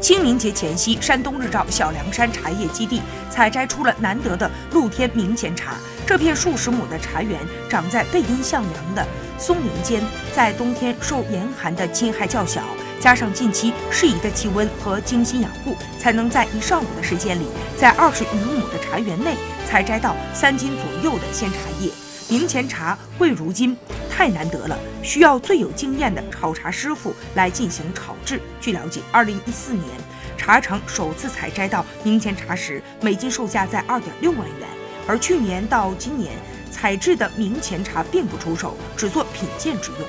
清明节前夕，山东日照小凉山茶叶基地采摘出了难得的露天明前茶。这片数十亩的茶园长在背阴向阳的松林间，在冬天受严寒的侵害较小，加上近期适宜的气温和精心养护，才能在一上午的时间里，在二十余亩的茶园内采摘到三斤左右的鲜茶叶。明前茶贵如金。太难得了，需要最有经验的炒茶师傅来进行炒制。据了解，二零一四年茶厂首次采摘到明前茶时，每斤售价在二点六万元。而去年到今年采制的明前茶并不出售，只做品鉴之用。